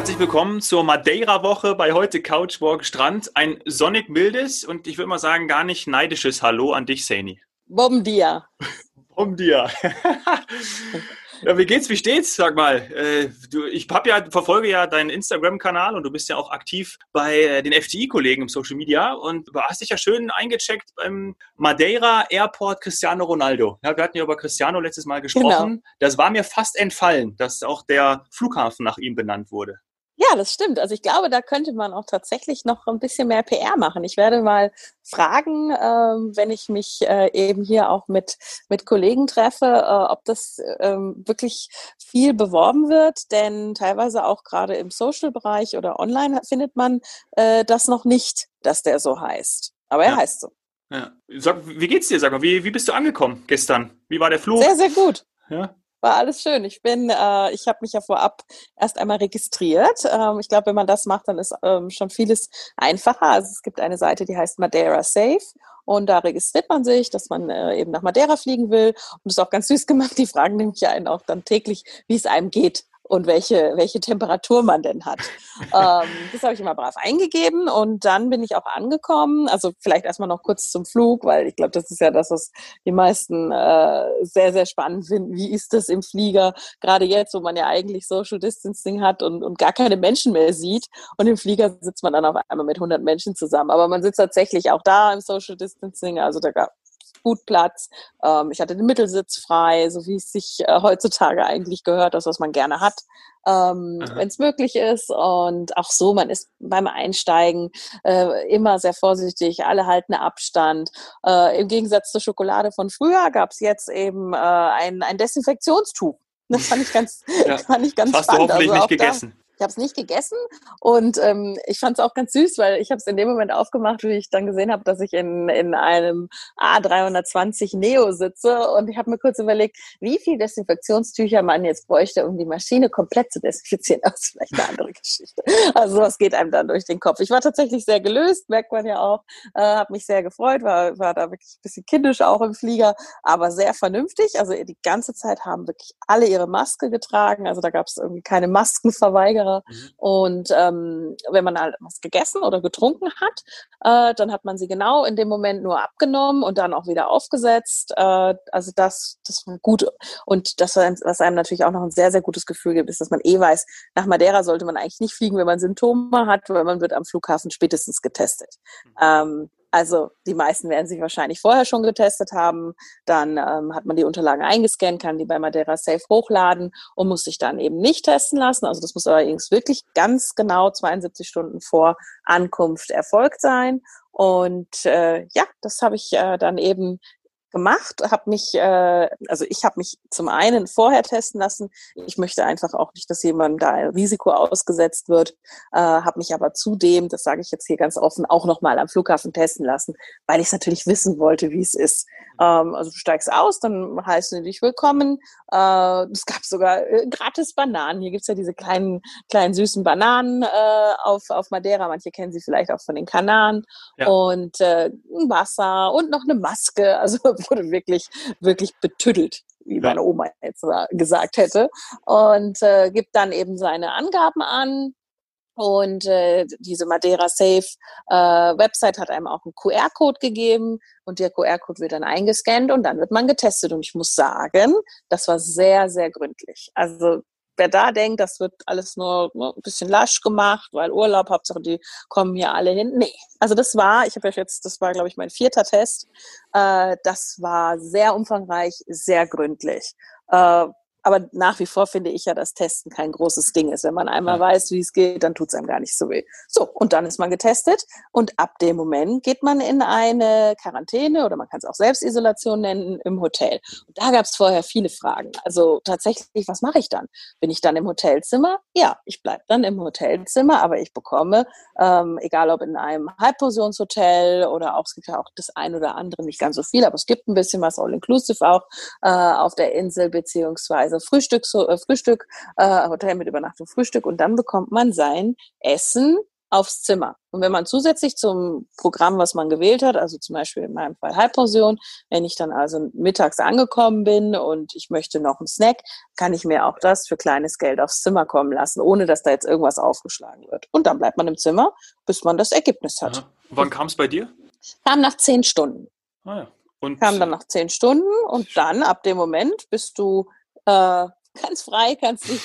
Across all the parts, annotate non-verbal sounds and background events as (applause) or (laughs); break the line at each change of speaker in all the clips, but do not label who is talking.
Herzlich willkommen zur Madeira-Woche bei heute Couchwalk Strand. Ein sonnig mildes und ich würde mal sagen gar nicht neidisches Hallo an dich, Saini.
Bom dia. (laughs)
Bom dia. (laughs) Ja, wie geht's? Wie steht's? Sag mal. Äh, du, ich hab ja, verfolge ja deinen Instagram-Kanal und du bist ja auch aktiv bei äh, den FTI-Kollegen im Social Media und du hast dich ja schön eingecheckt beim Madeira Airport Cristiano Ronaldo. Ja, wir hatten ja über Cristiano letztes Mal gesprochen. Genau. Das war mir fast entfallen, dass auch der Flughafen nach ihm benannt wurde.
Ja, das stimmt. Also ich glaube, da könnte man auch tatsächlich noch ein bisschen mehr PR machen. Ich werde mal fragen, ähm, wenn ich mich äh, eben hier auch mit, mit Kollegen treffe, äh, ob das ähm, wirklich viel beworben wird. Denn teilweise auch gerade im Social-Bereich oder online findet man äh, das noch nicht, dass der so heißt. Aber er ja. heißt so.
Ja. Sag, wie geht's dir? Sag mal, wie, wie bist du angekommen gestern? Wie war der Flug?
Sehr, sehr gut. Ja war alles schön. Ich bin, äh, ich habe mich ja vorab erst einmal registriert. Ähm, ich glaube, wenn man das macht, dann ist ähm, schon vieles einfacher. Also es gibt eine Seite, die heißt Madeira Safe. Und da registriert man sich, dass man äh, eben nach Madeira fliegen will. Und das ist auch ganz süß gemacht. Die fragen nämlich einen auch dann täglich, wie es einem geht und welche, welche Temperatur man denn hat. (laughs) ähm, das habe ich immer brav eingegeben und dann bin ich auch angekommen. Also vielleicht erstmal noch kurz zum Flug, weil ich glaube, das ist ja das, was die meisten äh, sehr, sehr spannend finden. Wie ist das im Flieger? Gerade jetzt, wo man ja eigentlich Social Distancing hat und, und gar keine Menschen mehr sieht. Und im Flieger sitzt man dann auf einmal mit 100 Menschen zusammen. Aber man sitzt tatsächlich auch da im Social Distancing. Also da gab gut Platz. Ähm, ich hatte den Mittelsitz frei, so wie es sich äh, heutzutage eigentlich gehört, das, was man gerne hat, ähm, wenn es möglich ist. Und auch so, man ist beim Einsteigen äh, immer sehr vorsichtig, alle halten Abstand. Äh, Im Gegensatz zur Schokolade von früher gab es jetzt eben äh, ein, ein Desinfektionstuch. Das fand ich ganz, ja. (laughs) fand ich ganz
das hast
spannend.
Du hoffentlich also nicht gegessen.
Ich habe es nicht gegessen und ähm, ich fand es auch ganz süß, weil ich habe es in dem Moment aufgemacht, wie ich dann gesehen habe, dass ich in, in einem A320 Neo sitze und ich habe mir kurz überlegt, wie viel Desinfektionstücher man jetzt bräuchte, um die Maschine komplett zu desinfizieren. (laughs) Das ist vielleicht eine andere Geschichte. Also was geht einem dann durch den Kopf. Ich war tatsächlich sehr gelöst, merkt man ja auch, äh, habe mich sehr gefreut, war, war da wirklich ein bisschen kindisch auch im Flieger, aber sehr vernünftig. Also die ganze Zeit haben wirklich alle ihre Maske getragen. Also da gab es irgendwie keine Maskenverweigerer Jahre. Mhm. Und ähm, wenn man halt was gegessen oder getrunken hat, äh, dann hat man sie genau in dem Moment nur abgenommen und dann auch wieder aufgesetzt. Äh, also das, das war gut. Und das, was einem natürlich auch noch ein sehr, sehr gutes Gefühl gibt, ist, dass man eh weiß, nach Madeira sollte man eigentlich nicht fliegen, wenn man Symptome hat, weil man wird am Flughafen spätestens getestet. Mhm. Ähm, also die meisten werden sich wahrscheinlich vorher schon getestet haben. Dann ähm, hat man die Unterlagen eingescannt, kann die bei Madeira Safe hochladen und muss sich dann eben nicht testen lassen. Also das muss allerdings wirklich ganz genau 72 Stunden vor Ankunft erfolgt sein. Und äh, ja, das habe ich äh, dann eben gemacht, habe mich, äh, also ich habe mich zum einen vorher testen lassen. Ich möchte einfach auch nicht, dass jemand da ein Risiko ausgesetzt wird, äh, habe mich aber zudem, das sage ich jetzt hier ganz offen, auch nochmal am Flughafen testen lassen, weil ich es natürlich wissen wollte, wie es ist. Ähm, also du steigst aus, dann heißen sie dich willkommen. Äh, es gab sogar äh, gratis Bananen. Hier gibt's ja diese kleinen, kleinen süßen Bananen äh, auf, auf Madeira. Manche kennen sie vielleicht auch von den Kanaren. Ja. Und äh, ein Wasser und noch eine Maske. Also (laughs) wurde wirklich, wirklich betüttelt wie meine Oma jetzt gesagt hätte. Und äh, gibt dann eben seine Angaben an, und äh, diese Madeira Safe äh, Website hat einem auch einen QR-Code gegeben und der QR-Code wird dann eingescannt und dann wird man getestet. Und ich muss sagen, das war sehr, sehr gründlich. Also wer da denkt, das wird alles nur, nur ein bisschen lasch gemacht, weil Urlaub, Hauptsache die kommen hier alle hin. Nee, also das war, ich habe ja jetzt, das war glaube ich mein vierter Test, äh, das war sehr umfangreich, sehr gründlich. Äh, aber nach wie vor finde ich ja, dass Testen kein großes Ding ist. Wenn man einmal weiß, wie es geht, dann tut es einem gar nicht so weh. So, und dann ist man getestet und ab dem Moment geht man in eine Quarantäne oder man kann es auch Selbstisolation nennen im Hotel. Und da gab es vorher viele Fragen. Also tatsächlich, was mache ich dann? Bin ich dann im Hotelzimmer? Ja, ich bleibe dann im Hotelzimmer, aber ich bekomme, ähm, egal ob in einem Halbpensionshotel oder auch, es gibt ja auch das ein oder andere, nicht ganz so viel, aber es gibt ein bisschen was all-inclusive auch äh, auf der Insel beziehungsweise also Frühstück, so, äh, Frühstück, äh, Hotel mit Übernachtung, Frühstück und dann bekommt man sein Essen aufs Zimmer. Und wenn man zusätzlich zum Programm, was man gewählt hat, also zum Beispiel in meinem Fall Halbpension, wenn ich dann also mittags angekommen bin und ich möchte noch einen Snack, kann ich mir auch das für kleines Geld aufs Zimmer kommen lassen, ohne dass da jetzt irgendwas aufgeschlagen wird. Und dann bleibt man im Zimmer, bis man das Ergebnis hat.
Aha. Wann kam es bei dir?
Kam nach zehn Stunden.
Ah, ja. Und
Kam dann nach zehn Stunden und dann ab dem Moment bist du äh, ganz frei, kannst dich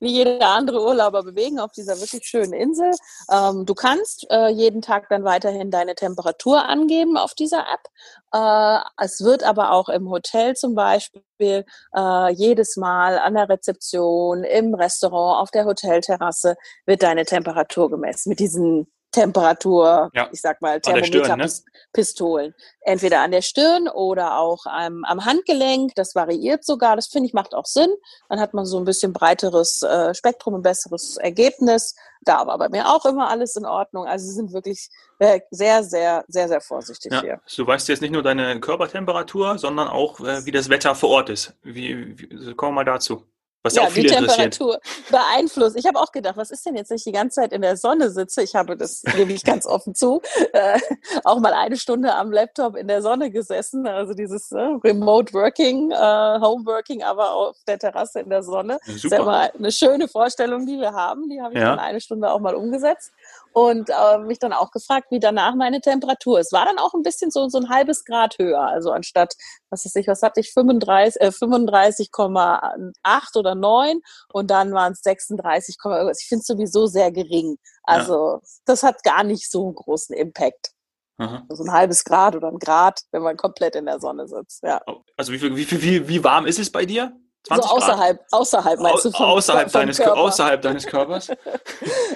wie jeder andere Urlauber bewegen auf dieser wirklich schönen Insel. Ähm, du kannst äh, jeden Tag dann weiterhin deine Temperatur angeben auf dieser App. Äh, es wird aber auch im Hotel zum Beispiel äh, jedes Mal an der Rezeption, im Restaurant, auf der Hotelterrasse wird deine Temperatur gemessen mit diesen Temperatur,
Ja.
ich sag mal,
Stirn, ne?
Thermometerpistolen. Entweder an der Stirn oder auch am, am Handgelenk. Das variiert sogar. Das finde ich macht auch Sinn. Dann hat man so ein bisschen breiteres äh, Spektrum, ein besseres Ergebnis. Da war bei mir auch immer alles in Ordnung. Also sie sind wirklich äh, sehr, sehr, sehr, sehr vorsichtig
ja,
hier.
du weißt jetzt nicht nur deine Körpertemperatur, sondern auch, äh, wie das Wetter vor Ort ist. Wie, wie, kommen wir mal dazu. Was ja,
Ja,
auch
die
viele interessiert.
Temperatur beeinflusst. Ich habe auch gedacht, was ist denn jetzt, wenn ich die ganze Zeit in der Sonne sitze? Ich habe das, gebe ich ganz offen zu, äh, auch mal eine Stunde am Laptop in der Sonne gesessen. Also dieses äh, Remote Working, äh, Home Working, aber auf der Terrasse in der Sonne.
Ja,
Das ist ja
super.
immer eine schöne Vorstellung, die wir haben. Die habe ich
Ja.
dann eine Stunde auch mal umgesetzt und äh, mich dann auch gefragt, wie danach meine Temperatur ist. War dann auch ein bisschen so, so ein halbes Grad höher. Also anstatt, was weiß ich, was hatte ich, 35, äh, 35,8 oder 9 und dann waren es 36, irgendwas. ich finde es sowieso sehr gering. Also das hat gar nicht so einen großen Impact.
Aha.
So ein halbes Grad oder ein Grad, wenn man komplett in der Sonne sitzt. Ja.
Also wie, wie, wie, wie warm ist es bei dir?
So
20 Grad?
außerhalb, außerhalb meinst du vom,
außerhalb,
vom
deines,
Körper?
außerhalb deines Körpers? (laughs)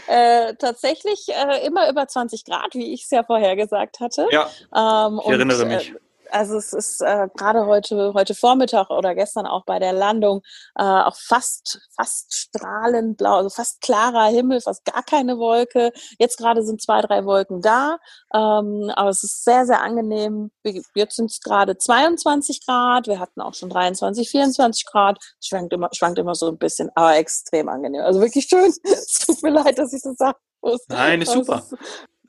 Äh, tatsächlich äh, immer über 20 Grad, wie ich es ja vorher gesagt hatte.
Ja,
Ähm,
ich erinnere
und,
mich.
Äh, also es ist äh, gerade heute, heute Vormittag oder gestern auch bei der Landung äh, auch fast, fast strahlend blau, also fast klarer Himmel, fast gar keine Wolke. Jetzt gerade sind zwei, drei Wolken da, ähm, aber es ist sehr, sehr angenehm. Jetzt sind es gerade 22 Grad, wir hatten auch schon 23, 24 Grad. Schwankt immer, schwankt immer so ein bisschen, aber extrem angenehm. Also wirklich schön. (laughs) Es tut mir leid, dass ich das sagen muss.
Nein, ist super.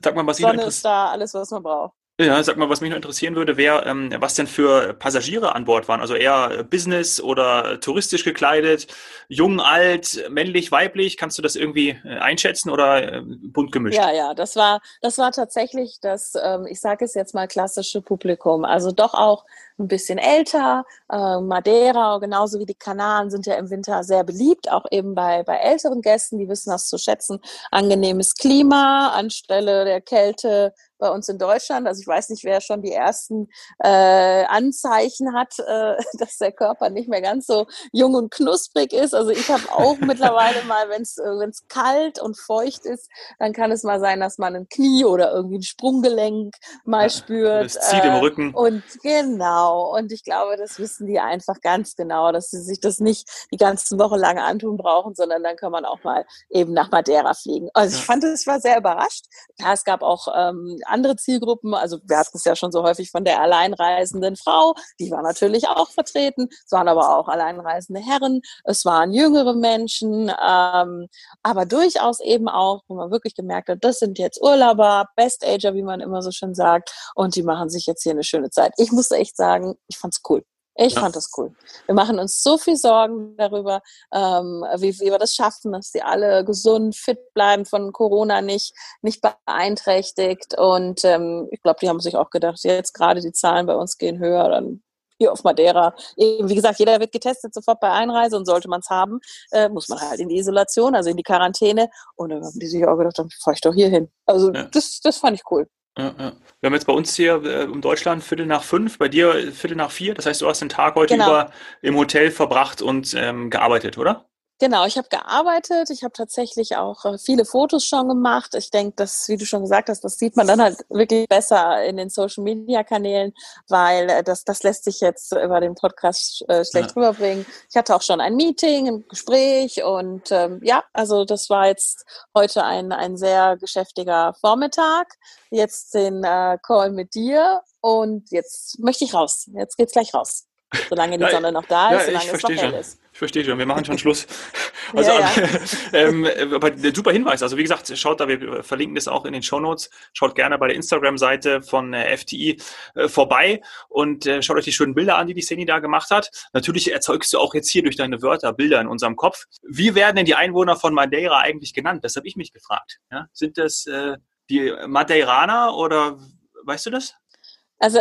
Sag mal, was
Sonne ist da, alles, was man braucht.
Ja, sag mal, was mich noch interessieren würde, wäre, ähm, was denn für Passagiere an Bord waren. Also eher Business oder touristisch gekleidet, jung, alt, männlich, weiblich. Kannst du das irgendwie äh, einschätzen oder äh, bunt gemischt?
Ja, ja, das war, das war tatsächlich das, ähm, ich sage es jetzt mal, klassische Publikum. Also doch auch ein bisschen älter. Äh, Madeira, genauso wie die Kanaren, sind ja im Winter sehr beliebt, auch eben bei, bei älteren Gästen, die wissen das zu schätzen. Angenehmes Klima anstelle der Kälte bei uns in Deutschland. Also ich weiß nicht, wer schon die ersten äh, Anzeichen hat, äh, (laughs) dass der Körper nicht mehr ganz so jung und knusprig ist. Also ich habe auch (laughs) mittlerweile mal, wenn es äh, wenn's kalt und feucht ist, dann kann es mal sein, dass man ein Knie oder irgendwie ein Sprunggelenk mal
Ja,
spürt.
Es zieht im
äh,
Rücken.
Und genau, und ich glaube, das wissen die einfach ganz genau, dass sie sich das nicht die ganze Woche lang antun brauchen, sondern dann kann man auch mal eben nach Madeira fliegen. Also ich fand, es, ich war sehr überrascht. Ja, es gab auch ähm, andere Zielgruppen, also wir hatten es ja schon so häufig von der alleinreisenden Frau, die war natürlich auch vertreten, es waren aber auch alleinreisende Herren, es waren jüngere Menschen, ähm, aber durchaus eben auch, wo man wirklich gemerkt hat, das sind jetzt Urlauber, Best-Ager, wie man immer so schön sagt, und die machen sich jetzt hier eine schöne Zeit. Ich muss echt sagen, ich fand's cool. Ich
Ja.
fand das cool. Wir machen uns so viel Sorgen darüber, ähm, wie, wie wir das schaffen, dass sie alle gesund, fit bleiben, von Corona nicht, nicht beeinträchtigt. Und ähm, ich glaube, die haben sich auch gedacht, jetzt gerade die Zahlen bei uns gehen höher, dann hier auf Madeira. Wie gesagt, jeder wird getestet sofort bei Einreise und sollte man es haben, äh, muss man halt in die Isolation, also in die Quarantäne. Und dann haben die sich auch gedacht, dann fahr ich doch hier hin. Also
Ja.
das, das fand ich cool.
Ja, ja. Wir haben jetzt bei uns hier äh, in Deutschland Viertel nach fünf, bei dir äh, Viertel nach vier. Das heißt, du hast den Tag heute
Genau.
über im Hotel verbracht und ähm, gearbeitet, oder?
Genau, ich habe gearbeitet. Ich habe tatsächlich auch äh, viele Fotos schon gemacht. Ich denke, dass, wie du schon gesagt hast, das sieht man dann halt wirklich besser in den Social Media Kanälen, weil äh, das, das lässt sich jetzt über den Podcast äh, schlecht rüberbringen. Ich hatte auch schon ein Meeting, ein Gespräch und ähm, ja, also das war jetzt heute ein, ein sehr geschäftiger Vormittag. Jetzt den äh, Call mit dir und jetzt möchte ich raus. Jetzt geht's gleich raus. Solange die ja, Sonne noch da ist, ja, solange es noch hell
schon. ist. Ich verstehe schon, wir machen schon (laughs) Schluss. Also, ja, ja. (laughs) ähm, aber super Hinweis. Also wie gesagt, schaut da, wir verlinken das auch in den Show Notes. Schaut gerne bei der Instagram-Seite von äh, FTI äh, vorbei und äh, schaut euch die schönen Bilder an, die die Seni da gemacht hat. Natürlich erzeugst du auch jetzt hier durch deine Wörter Bilder in unserem Kopf. Wie werden denn die Einwohner von Madeira eigentlich genannt? Das habe ich mich gefragt. Ja? Sind das äh, die Madeiraner oder weißt du das?
Also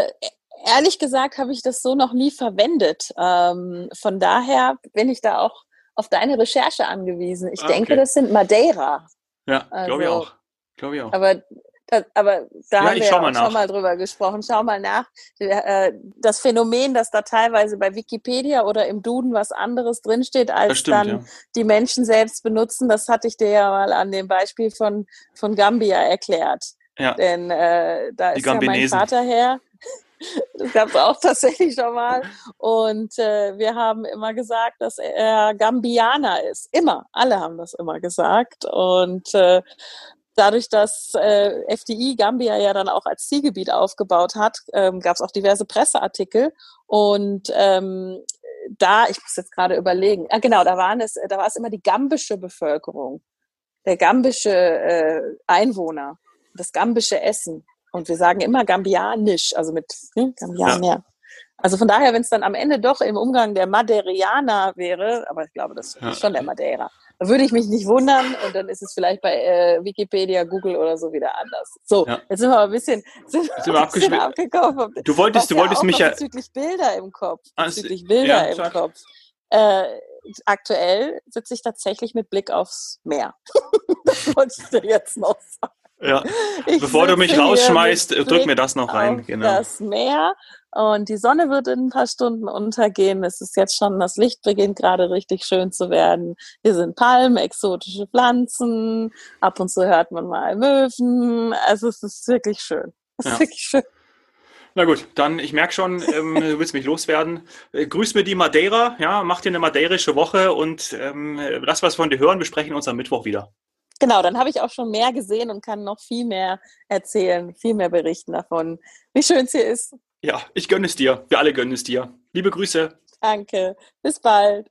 ehrlich gesagt habe ich das so noch nie verwendet. Ähm, von daher bin ich da auch auf deine Recherche angewiesen. Ich ah, denke, okay. das sind Madeira.
Ja, also, glaube ich auch. Glaube ich auch.
Aber das, aber da ja, haben wir ja auch schon mal drüber gesprochen. Schau mal nach. Äh, das Phänomen, dass da teilweise bei Wikipedia oder im Duden was anderes drinsteht, als stimmt, dann ja. die Menschen selbst benutzen, das hatte ich dir ja mal an dem Beispiel von, von Gambia erklärt. Ja. Denn äh, da die ist ja mein Vater her. Das gab es auch tatsächlich schon mal. Und äh, wir haben immer gesagt, dass er Gambianer ist. Immer. Alle haben das immer gesagt. Und äh, dadurch, dass äh, FDI Gambia ja dann auch als Zielgebiet aufgebaut hat, ähm, gab es auch diverse Presseartikel. Und ähm, da, ich muss jetzt gerade überlegen, ah, genau, da waren es, da war es immer die gambische Bevölkerung, der gambische äh, Einwohner, das gambische Essen. Und wir sagen immer gambianisch, also mit ne, Gambianer. Ja. Also von daher, wenn es dann am Ende doch im Umgang der Madeirianer wäre, aber ich glaube, das ja. ist schon der Madeira, da würde ich mich nicht wundern und dann ist es vielleicht bei äh, Wikipedia, Google oder so wieder anders. So, ja. jetzt sind wir aber ein bisschen, sind
wir ein bisschen abgekommen. Du wolltest, du wolltest mich ja
bezüglich Bilder im Kopf, ah, bezüglich Bilder im Kopf. Äh, aktuell sitze ich tatsächlich mit Blick aufs Meer. (laughs) das wollte ich dir jetzt noch sagen.
Ja. (laughs) Ich Bevor du mich rausschmeißt, drück mir das noch rein.
Genau. Das Meer und die Sonne wird in ein paar Stunden untergehen. Es ist jetzt schon, das Licht beginnt gerade richtig schön zu werden. Hier sind Palmen, exotische Pflanzen. Ab und zu hört man mal Möwen. Also es ist wirklich schön. Es ist ja. wirklich schön.
Na gut, dann ich merke schon, ähm, du willst mich loswerden. Äh, grüß mir die Madeira, ja, mach dir eine madeirische Woche und ähm, das, was wir von dir hören, besprechen uns am Mittwoch wieder.
Genau, dann habe ich auch schon mehr gesehen und kann noch viel mehr erzählen, viel mehr berichten davon, wie schön es hier ist.
Ja, ich gönne es dir. Wir alle gönnen es dir. Liebe Grüße.
Danke. Bis bald.